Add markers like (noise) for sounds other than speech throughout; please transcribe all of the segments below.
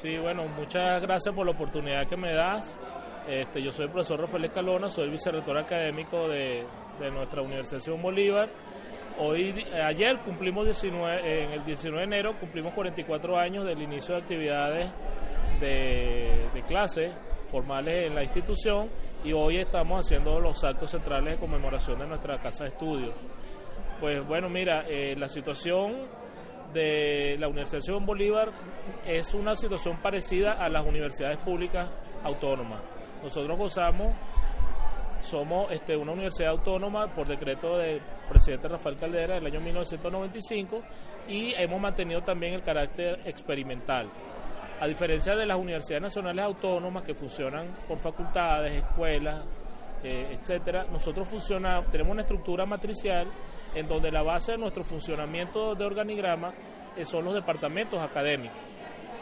Sí, bueno, muchas gracias por la oportunidad que me das. Este, yo soy el profesor Rafael Escalona, soy vicerrector académico de, nuestra Universidad Simón Bolívar. Hoy, ayer cumplimos 19, en el 19 de enero cumplimos 44 años del inicio de actividades de, de clase formales en la institución y hoy estamos haciendo los actos centrales de conmemoración de nuestra casa de estudios. Pues bueno, mira, eh, la situación de la Universidad Simón Bolívar es una situación parecida a las universidades públicas autónomas. Nosotros gozamos, somos este, una universidad autónoma por decreto del presidente Rafael Caldera del año 1995 y hemos mantenido también el carácter experimental. A diferencia de las universidades nacionales autónomas que funcionan por facultades, escuelas, eh, etcétera, nosotros funcionamos, tenemos una estructura matricial en donde la base de nuestro funcionamiento de organigrama eh, son los departamentos académicos.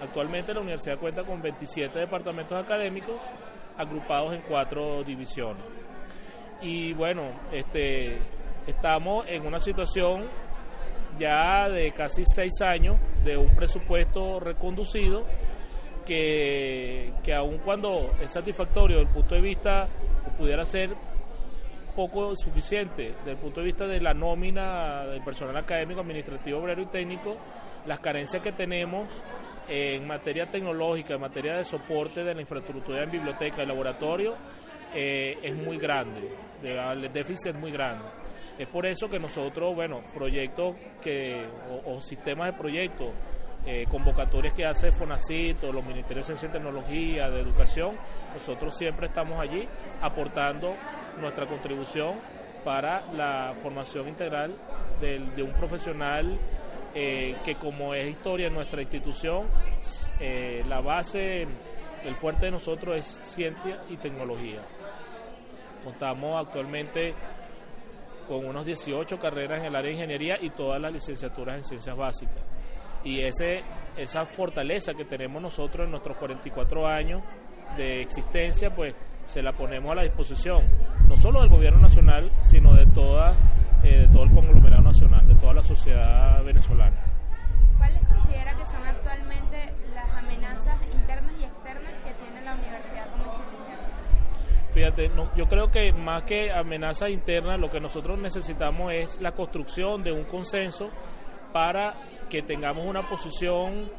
Actualmente la universidad cuenta con 27 departamentos académicos agrupados en cuatro divisiones. Y bueno, este, estamos en una situación ya de casi seis años de un presupuesto reconducido que, que aun cuando es satisfactorio desde el punto de vista pudiera ser poco suficiente desde el punto de vista de la nómina del personal académico, administrativo, obrero y técnico, las carencias que tenemos en materia tecnológica, en materia de soporte de la infraestructura en biblioteca y laboratorio, eh, es muy grande, el déficit es muy grande. Es por eso que nosotros, bueno, proyectos que, o sistemas de proyectos eh, convocatorias que hace FONACIT o los Ministerios de Ciencia y Tecnología, de Educación, nosotros siempre estamos allí aportando nuestra contribución para la formación integral de un profesional eh, que como es historia en nuestra institución, eh, la base, el fuerte de nosotros es ciencia y tecnología. Contamos actualmente con unos 18 carreras en el área de ingeniería y todas las licenciaturas en ciencias básicas y ese, esa fortaleza que tenemos nosotros en nuestros 44 años de existencia, pues se la ponemos a la disposición, no solo del gobierno nacional, sino de, toda, eh, de todo el conglomerado nacional, de toda la sociedad venezolana. ¿Cuáles considera que son actualmente las amenazas internas y externas que tiene la universidad como institución? Fíjate, yo creo que más que amenazas internas, lo que nosotros necesitamos es la construcción de un consenso para que tengamos una posición,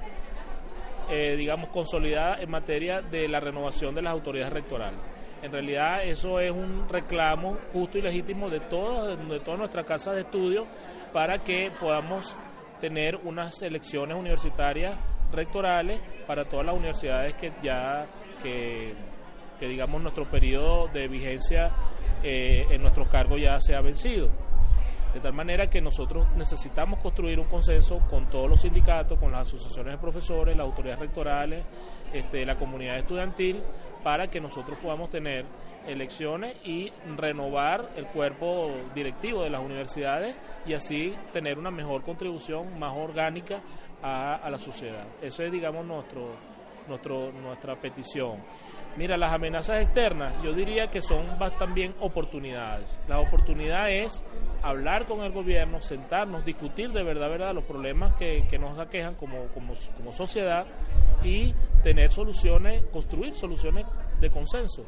eh, digamos, consolidada en materia de la renovación de las autoridades rectorales. En realidad eso es un reclamo justo y legítimo de, todos, de toda nuestra casa de estudio para que podamos tener unas elecciones universitarias rectorales para todas las universidades que ya, que, digamos, nuestro periodo de vigencia eh, en nuestro cargo ya se ha vencido. De tal manera que nosotros necesitamos construir un consenso con todos los sindicatos, con las asociaciones de profesores, las autoridades rectorales, este, la comunidad estudiantil, para que nosotros podamos tener elecciones y renovar el cuerpo directivo de las universidades y así tener una mejor contribución, más orgánica a, la sociedad. Eso es, digamos, nuestro, nuestro, nuestra petición. Mira, las amenazas externas, yo diría que son también oportunidades. La oportunidad es hablar con el gobierno, sentarnos, discutir de verdad, verdad los problemas que, nos aquejan como, como, sociedad y tener soluciones, construir soluciones de consenso.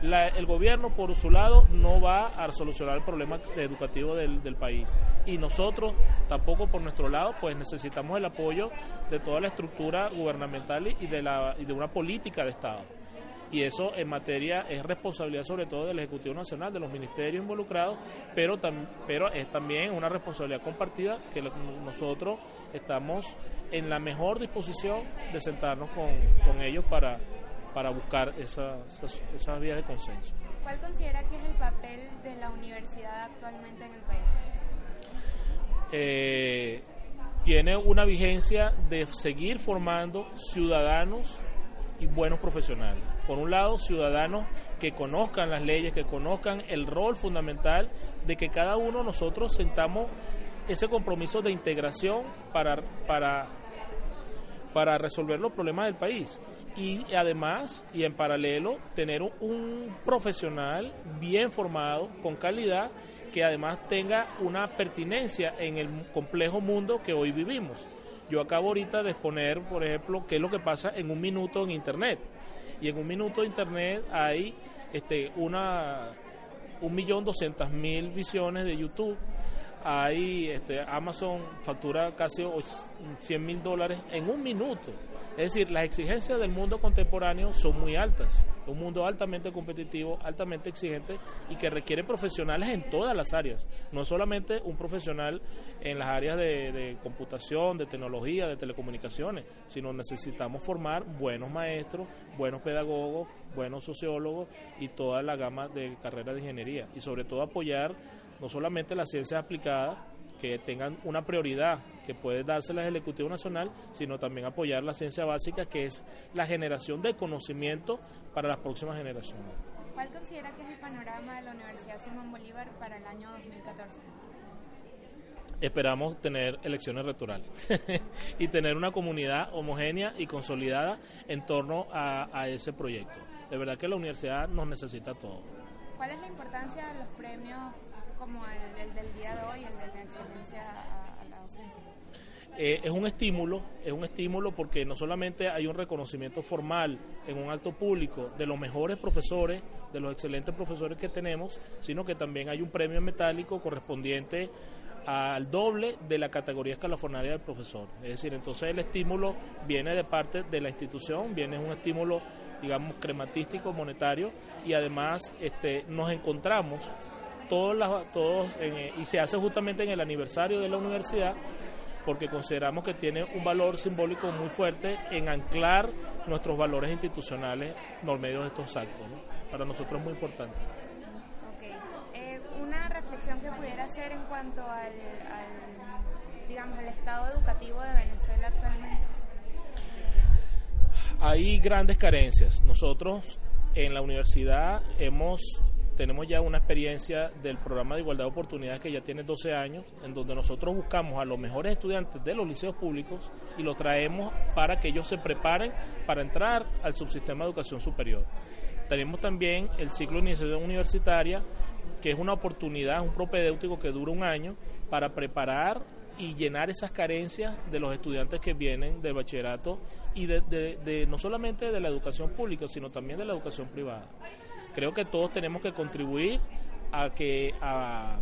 el gobierno, por su lado, no va a solucionar el problema educativo del, del, país. Y nosotros, tampoco por nuestro lado, pues necesitamos el apoyo de toda la estructura gubernamental y de, la, y de una política de Estado y eso en materia es responsabilidad sobre todo del Ejecutivo Nacional, de los ministerios involucrados, pero, pero es también una responsabilidad compartida que nosotros estamos en la mejor disposición de sentarnos con, ellos para, para buscar esas, esas, vías de consenso. ¿Cuál considera que es el papel de la universidad actualmente en el país? Eh, tiene una vigencia de seguir formando ciudadanos y buenos profesionales. Por un lado, ciudadanos que conozcan las leyes, que conozcan el rol fundamental de que cada uno de nosotros sentamos ese compromiso de integración para, para, para resolver los problemas del país. Y además, y en paralelo, tener un profesional bien formado, con calidad, que además tenga una pertinencia en el complejo mundo que hoy vivimos. Yo acabo ahorita de exponer, por ejemplo, qué es lo que pasa en un minuto en Internet. Y en un minuto de Internet hay este, una un millón doscientas mil visiones de YouTube. Hay este, Amazon factura casi 100 mil dólares en un minuto. Es decir, las exigencias del mundo contemporáneo son muy altas. Un mundo altamente competitivo, altamente exigente y que requiere profesionales en todas las áreas. No solamente un profesional en las áreas de, de computación, de tecnología, de telecomunicaciones, sino necesitamos formar buenos maestros, buenos pedagogos, buenos sociólogos y toda la gama de carreras de ingeniería. Y sobre todo apoyar no solamente las ciencias aplicadas, que tengan una prioridad que puede dársela el Ejecutivo Nacional, sino también apoyar la ciencia básica, que es la generación de conocimiento para las próximas generaciones. ¿Cuál considera que es el panorama de la Universidad Simón Bolívar para el año 2014? Esperamos tener elecciones rectorales (laughs) y tener una comunidad homogénea y consolidada en torno a, a ese proyecto. De verdad que la universidad nos necesita todo. ¿Cuál es la importancia de los premios como el, el del día de hoy, el de la excelencia a, a la docencia? Eh, es un estímulo, es un estímulo porque no solamente hay un reconocimiento formal en un acto público de los mejores profesores, de los excelentes profesores que tenemos, sino que también hay un premio metálico correspondiente al doble de la categoría escalafonaria del profesor. Es decir, entonces el estímulo viene de parte de la institución, viene un estímulo, digamos, crematístico, monetario, y además este, nos encontramos todos, las, todos en, y se hace justamente en el aniversario de la universidad porque consideramos que tiene un valor simbólico muy fuerte en anclar nuestros valores institucionales por medio de estos actos. ¿no? Para nosotros es muy importante. Okay. Eh, una reflexión que pudiera hacer en cuanto al, al, digamos, el estado educativo de Venezuela actualmente. Hay grandes carencias. Nosotros en la universidad hemos tenemos ya una experiencia del programa de igualdad de oportunidades que ya tiene 12 años, en donde nosotros buscamos a los mejores estudiantes de los liceos públicos y los traemos para que ellos se preparen para entrar al subsistema de educación superior. Tenemos también el ciclo de iniciación universitaria, que es una oportunidad, un propedéutico que dura un año para preparar y llenar esas carencias de los estudiantes que vienen del bachillerato y de, no solamente de la educación pública, sino también de la educación privada creo que todos tenemos que contribuir a que a,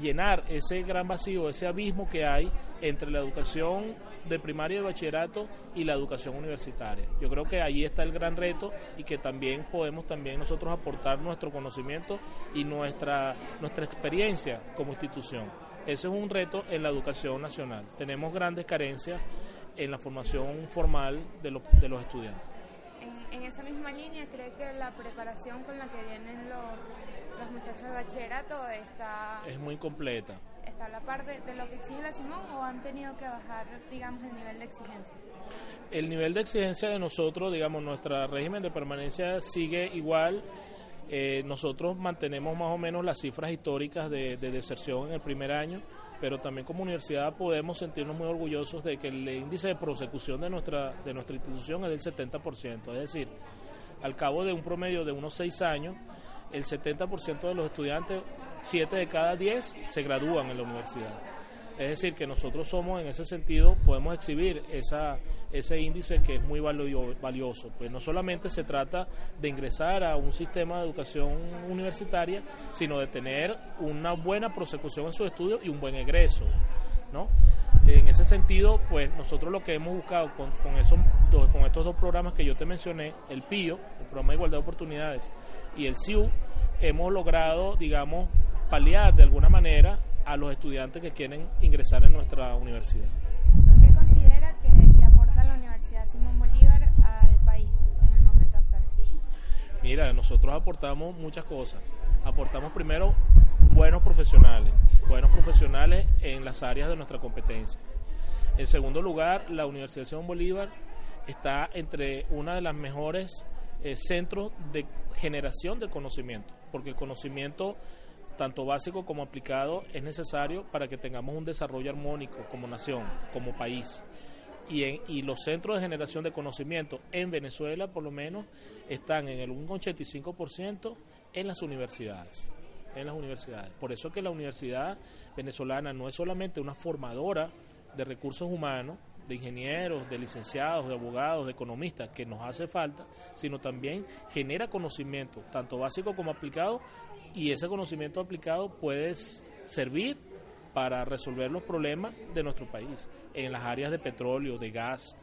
llenar ese gran vacío, ese abismo que hay entre la educación de primaria y de bachillerato y la educación universitaria. Yo creo que ahí está el gran reto y que también podemos también nosotros aportar nuestro conocimiento y nuestra nuestra experiencia como institución. Ese es un reto en la educación nacional. Tenemos grandes carencias en la formación formal de los, de los estudiantes esa misma línea, ¿cree que la preparación con la que vienen los, los muchachos de bachillerato está... Es muy completa. ¿Está a la par de, de, lo que exige la Simón o han tenido que bajar, digamos, el nivel de exigencia? El nivel de exigencia de nosotros, digamos, nuestro régimen de permanencia sigue igual. Eh, nosotros mantenemos más o menos las cifras históricas de, de deserción en el primer año pero también como universidad podemos sentirnos muy orgullosos de que el índice de prosecución de nuestra, de nuestra institución es del 70%, es decir, al cabo de un promedio de unos 6 años, el 70% de los estudiantes, 7 de cada 10, se gradúan en la universidad. Es decir, que nosotros somos, en ese sentido, podemos exhibir ese índice que es muy valioso. Pues no solamente se trata de ingresar a un sistema de educación universitaria, sino de tener una buena prosecución en sus estudios y un buen egreso. ¿no? En ese sentido, pues nosotros lo que hemos buscado con, con, esos, con estos dos programas que yo te mencioné, el PIO, el Programa de Igualdad de Oportunidades, y el CIU, hemos logrado, digamos, paliar de alguna manera a los estudiantes que quieren ingresar en nuestra universidad. ¿Qué considera que, que, aporta la Universidad Simón Bolívar al país en el momento actual? Mira, nosotros aportamos muchas cosas. Aportamos primero buenos profesionales, buenos profesionales en las áreas de nuestra competencia. En segundo lugar, la Universidad Simón Bolívar está entre una de las mejores eh, centros de generación de conocimiento, porque el conocimiento tanto básico como aplicado es necesario para que tengamos un desarrollo armónico como nación, como país. Y, los centros de generación de conocimiento en Venezuela, por lo menos, están en el un 85% en las universidades. En las universidades. Por eso que la universidad venezolana no es solamente una formadora de recursos humanos, de ingenieros, de licenciados, de abogados, de economistas, que nos hace falta, sino también genera conocimiento, tanto básico como aplicado, y ese conocimiento aplicado puede servir para resolver los problemas de nuestro país, en las áreas de petróleo, de gas,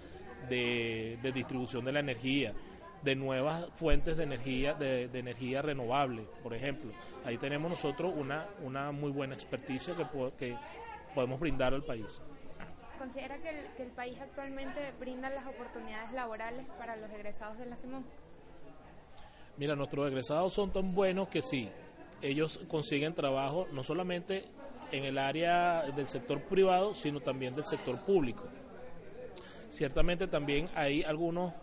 de, distribución de la energía, de nuevas fuentes de energía, de, energía renovable, por ejemplo. Ahí tenemos nosotros una, una muy buena experticia que, que podemos brindar al país. ¿Considera que el, que el, país actualmente brinda las oportunidades laborales para los egresados de la CIMON? Mira, nuestros egresados son tan buenos que sí, ellos consiguen trabajo no solamente en el área del sector privado, sino también del sector público. Ciertamente también hay algunos,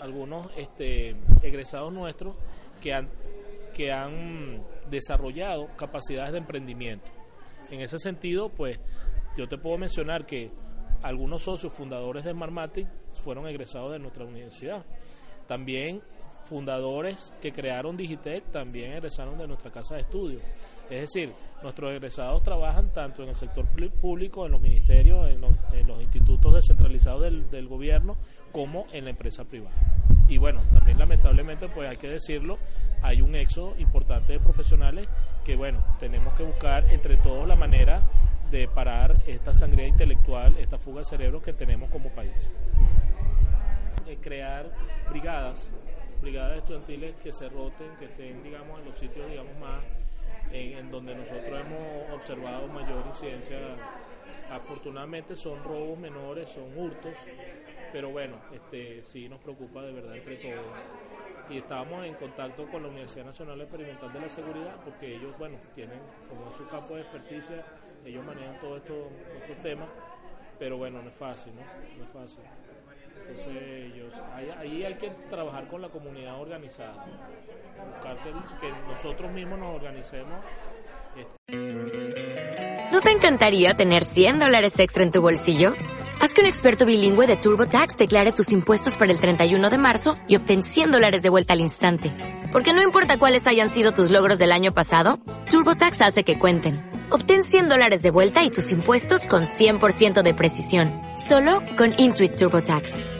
algunos este, egresados nuestros que han, que han desarrollado capacidades de emprendimiento. En ese sentido, pues yo te puedo mencionar que algunos socios fundadores de Smartmatic fueron egresados de nuestra universidad. También fundadores que crearon Digitec también egresaron de nuestra casa de estudios. Es decir, nuestros egresados trabajan tanto en el sector público, en los ministerios, en los, institutos descentralizados del, del, gobierno, como en la empresa privada. Y bueno, también lamentablemente, pues hay que decirlo, hay un éxodo importante de profesionales que, bueno, tenemos que buscar entre todos la manera de parar esta sangría intelectual, esta fuga de cerebro que tenemos como país. Crear brigadas brigadas estudiantiles que se roten, que estén, digamos, en los sitios, digamos, más en, donde nosotros hemos observado mayor incidencia. Afortunadamente son robos menores, son hurtos, pero bueno, este sí nos preocupa de verdad entre todos. Y estábamos en contacto con la Universidad Nacional Experimental de la Seguridad, porque ellos, bueno, tienen como su campo de experticia, ellos manejan todos estos, estos temas, pero bueno, no es fácil, ¿no? No es fácil. Entonces, ellos, ahí, hay que trabajar con la comunidad organizada, buscar que, nosotros mismos nos organicemos. ¿No te encantaría tener 100 dólares extra en tu bolsillo? Haz que un experto bilingüe de TurboTax declare tus impuestos para el 31 de marzo y obtén 100 dólares de vuelta al instante. Porque no importa cuáles hayan sido tus logros del año pasado, TurboTax hace que cuenten. Obtén 100 dólares de vuelta y tus impuestos con 100% de precisión. Solo con Intuit TurboTax.